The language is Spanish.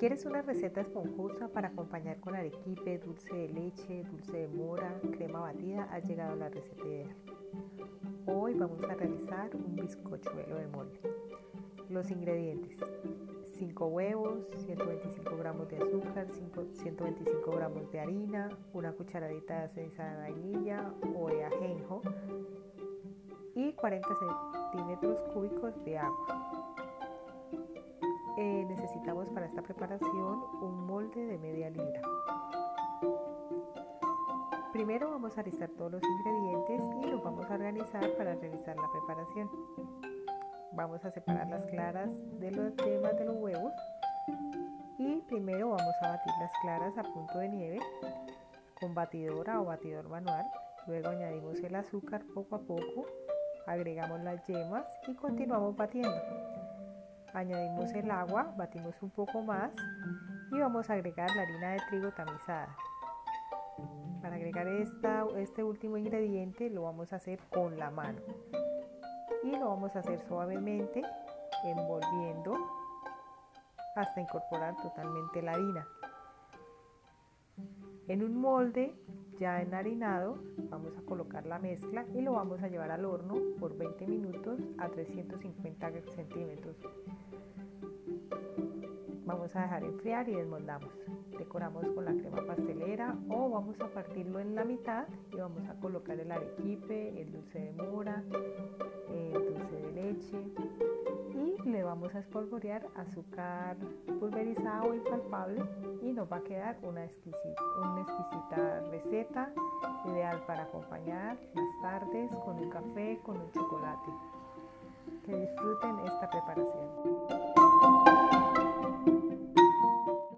¿Quieres una receta esponjosa para acompañar con arequipe, dulce de leche, dulce de mora, crema batida? Has llegado a la receta ideal. Hoy vamos a realizar un bizcochuelo de molde. Los ingredientes. 5 huevos, 125 gramos de azúcar, 125 gramos de harina, una cucharadita de ceniza de vainilla o de ajenjo y 40 centímetros cúbicos de agua. Eh, necesitamos para esta preparación un molde de media libra. Primero vamos a listar todos los ingredientes y los vamos a organizar para realizar la preparación. Vamos a separar las claras de los yemas de los huevos y primero vamos a batir las claras a punto de nieve con batidora o batidor manual. Luego añadimos el azúcar poco a poco, agregamos las yemas y continuamos batiendo. Añadimos el agua, batimos un poco más y vamos a agregar la harina de trigo tamizada. Para agregar esta, este último ingrediente lo vamos a hacer con la mano y lo vamos a hacer suavemente envolviendo hasta incorporar totalmente la harina. En un molde ya enharinado vamos a colocar la mezcla y lo vamos a llevar al horno por 20 minutos a 350 centímetros. Vamos a dejar enfriar y desmoldamos. Decoramos con la crema pastelera o vamos a partirlo en la mitad y vamos a colocar el arequipe, el dulce de mora, el dulce de leche le vamos a espolvorear azúcar pulverizado y palpable y nos va a quedar una exquisita, una exquisita receta ideal para acompañar las tardes con un café, con un chocolate. Que disfruten esta preparación.